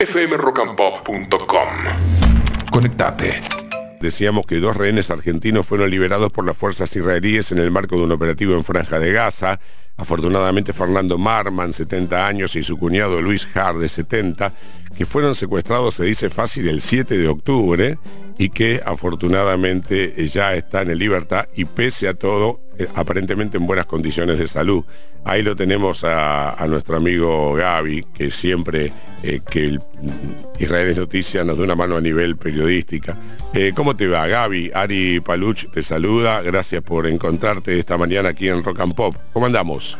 fmrockandpop.com. Conectate. Decíamos que dos rehenes argentinos fueron liberados por las fuerzas israelíes en el marco de un operativo en Franja de Gaza. Afortunadamente Fernando Marman, 70 años, y su cuñado Luis Har, de 70, que fueron secuestrados, se dice fácil, el 7 de octubre y que afortunadamente ya están en libertad y pese a todo, eh, aparentemente en buenas condiciones de salud. Ahí lo tenemos a, nuestro amigo Gaby, que siempre eh, que el, Israel es noticia nos da una mano a nivel periodística. Eh, ¿Cómo te va, Gaby? Ari Paluch te saluda. Gracias por encontrarte esta mañana aquí en Rock and Pop. ¿Cómo andamos?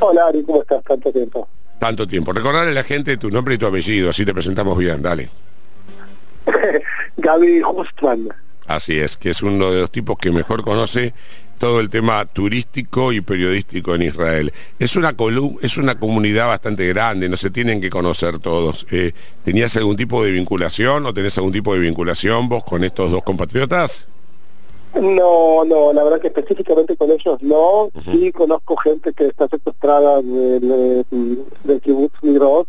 Hola, Ari, ¿cómo estás? Tanto tiempo. Tanto tiempo. Recordarle a la gente tu nombre y tu apellido, así te presentamos bien. Dale. Gaby Justman. Así es, que es uno de los tipos que mejor conoce todo el tema turístico y periodístico en Israel. Es una, es una comunidad bastante grande, no se tienen que conocer todos. Eh, ¿Tenías algún tipo de vinculación o tenés algún tipo de vinculación vos con estos dos compatriotas? No, no, la verdad que específicamente con ellos no. Sí conozco gente que está secuestrada del de, kibbutz Migrot,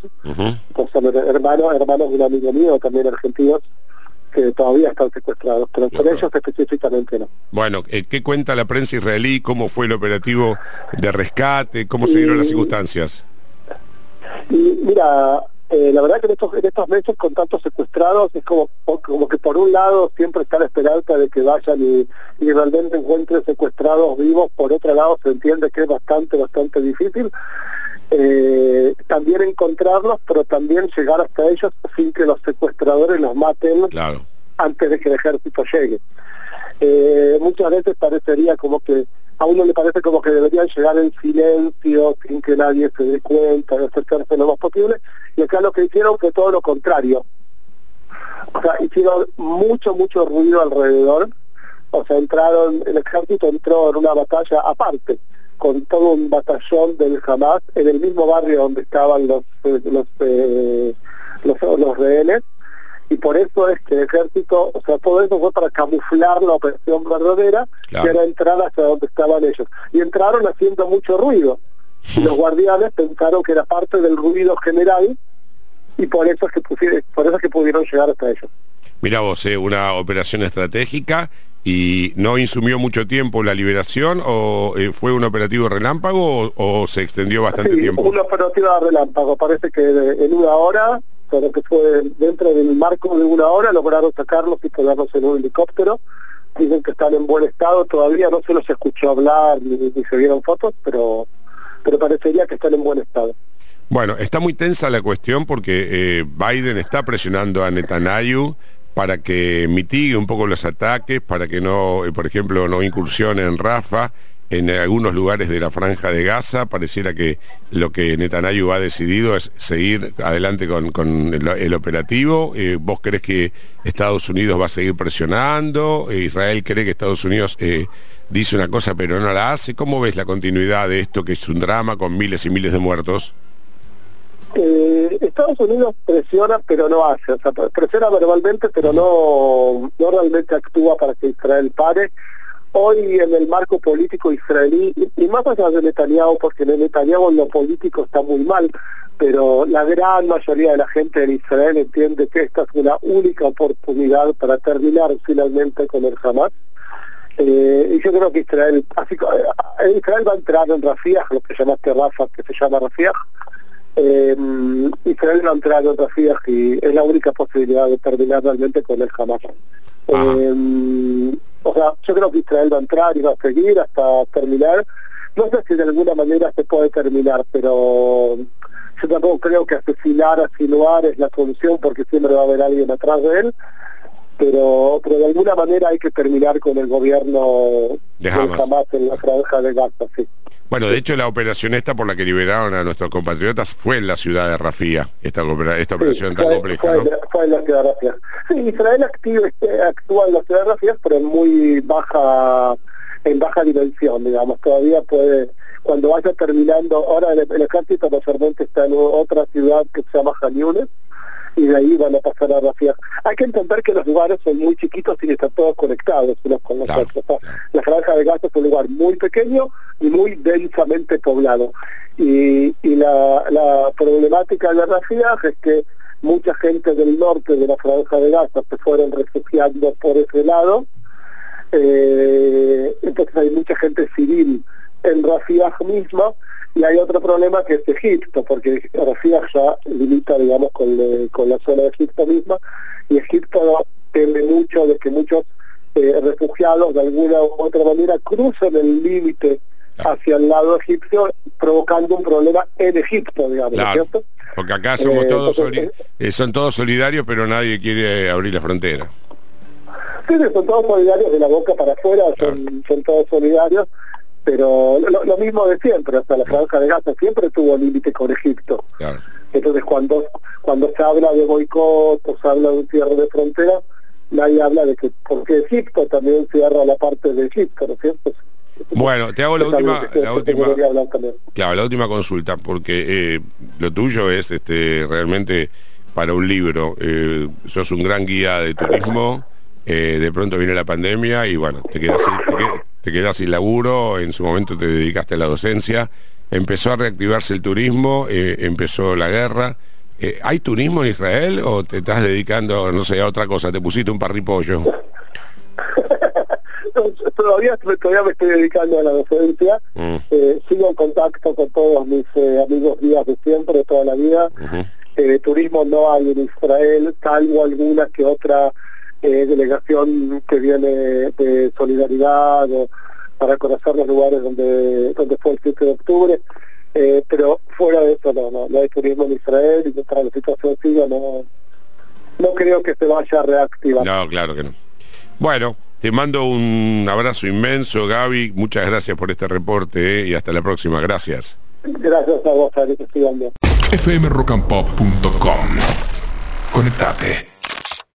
hermanos, hermanos de un amigo mío también argentinos que todavía están secuestrados, pero con ellos específicamente no. Bueno, eh, ¿qué cuenta la prensa israelí? ¿Cómo fue el operativo de rescate? ¿Cómo se dieron las circunstancias? Y mira, eh, la verdad que en estos, en estos meses con tantos secuestrados es como, como que por un lado siempre está la esperanza de que vayan y, y realmente encuentren secuestrados vivos, por otro lado se entiende que es bastante, bastante difícil. Eh, también encontrarlos, pero también llegar hasta ellos sin que los secuestradores los maten antes de que el ejército llegue. Eh, muchas veces parecería como que a uno le parece como que deberían llegar en silencio, sin que nadie se dé cuenta, de acercarse lo más posible, y acá lo que hicieron fue todo lo contrario. O sea, hicieron mucho, mucho ruido alrededor, o sea, entraron, el ejército entró en una batalla aparte, con todo un batallón del Hamas, en el mismo barrio donde estaban los, eh, los, eh, los, los rehenes, y por eso es que el ejército, o sea, todo eso fue para camuflar la operación verdadera, que era entrar hacia donde estaban ellos. Y entraron haciendo mucho ruido. Y los guardianes pensaron que era parte del ruido general y por eso es que, por eso es que pudieron llegar hasta ellos. Mira vos, eh, una operación estratégica y no insumió mucho tiempo la liberación o eh, fue un operativo relámpago o, se extendió bastante sí, tiempo? Una operativa relámpago, parece que en una hora pero que fue dentro del marco de una hora, lograron sacarlos y ponerlos en un helicóptero. Dicen que están en buen estado, todavía no se los escuchó hablar ni, se vieron fotos, pero, pero parecería que están en buen estado. Bueno, está muy tensa la cuestión porque eh, Biden está presionando a Netanyahu para que mitigue un poco los ataques, para que no, eh, por ejemplo, no incursione en Rafa en algunos lugares de la franja de Gaza. Pareciera que lo que Netanyahu ha decidido es seguir adelante con, el, operativo. Eh, ¿Vos crees que Estados Unidos va a seguir presionando? Eh, ¿Israel cree que Estados Unidos eh, dice una cosa pero no la hace? ¿Cómo ves la continuidad de esto que es un drama con miles y miles de muertos? Estados Unidos presiona pero no hace, o sea, presiona verbalmente pero no, no realmente actúa para que Israel pare hoy en el marco político israelí, y, más allá de Netanyahu, porque Netanyahu en lo político está muy mal, pero la gran mayoría de la gente en Israel entiende que esta es una única oportunidad para terminar finalmente con el Hamas. Eh, y yo creo que Israel, así, eh, Israel va a entrar en Rafiah, lo que llamaste Rafa, que se llama Rafiah. Eh, Israel va a entrar en Rafiah y es la única posibilidad de terminar realmente con el Hamas. O sea, yo creo que Israel va a entrar y va a seguir hasta terminar. No sé si de alguna manera se puede terminar, pero yo tampoco creo que asesinar a es la solución porque siempre va a haber alguien atrás de él. Pero, pero de alguna manera hay que terminar con el gobierno de Hamas en la franja de Gaza, sí. Bueno, de hecho la operación esta por la que liberaron a nuestros compatriotas fue en la ciudad de Rafía, esta, esta operación tan compleja. Fue, en la ciudad de Rafía. Sí, Israel este, actúa en la ciudad de Rafía, pero en muy baja, en baja dimensión, digamos. Todavía puede, cuando vaya terminando, ahora el, el ejército mayormente está en otra ciudad que se llama Janiunes, y de ahí van a pasar a Rafia. Hay que entender que los lugares son muy chiquitos y están todos conectados unos con los otros. La franja de Gaza es un lugar muy pequeño y muy densamente poblado. Y, y la, la problemática de Rafia es que mucha gente del norte de la franja de Gaza se fueron refugiando por ese lado, eh, entonces hay mucha gente civil en Rafah misma y hay otro problema que es Egipto, porque Rafah ya limita, digamos, con, con la zona de Egipto misma y Egipto teme mucho de que muchos eh, refugiados de alguna u otra manera crucen el límite hacia el lado egipcio, provocando un problema en Egipto, digamos, ¿cierto? Porque acá somos eh, todos eh, son todos solidarios, pero nadie quiere abrir la frontera. Sí, son todos solidarios de la boca para afuera, son, son todos solidarios, pero lo, mismo de siempre, hasta la franja de Gaza siempre tuvo límite con Egipto. Entonces cuando cuando se habla de boicot o se habla de un cierre de frontera, nadie habla de que porque Egipto también cierra la parte de Egipto, ¿no es cierto? Bueno, te hago la última, la última, claro, la última consulta, porque eh, lo tuyo es este realmente para un libro. Eh, sos un gran guía de turismo. Eh, de pronto viene la pandemia y bueno, te quedas, te, quedas sin laburo. En su momento te dedicaste a la docencia. Empezó a reactivarse el turismo, empezó la guerra. ¿Hay turismo en Israel o te estás dedicando, no sé, a otra cosa? ¿Te pusiste un parripollo? todavía, todavía me estoy dedicando a la docencia, mm. eh, sigo en contacto con todos mis eh, amigos días de siempre, de toda la vida. Eh, turismo no hay en Israel, salvo alguna que otra delegación que viene de solidaridad o para conocer los lugares donde, donde fue el 7 de octubre. pero fuera de eso no, no, hay turismo en Israel y mientras la situación siga no, no creo que se vaya a reactivar. No, claro que no. Bueno, te mando un abrazo inmenso, Gaby. Muchas gracias por este reporte eh, y hasta la próxima. Gracias. Gracias a vos, Ari, que fmrockandpop.com Conectate.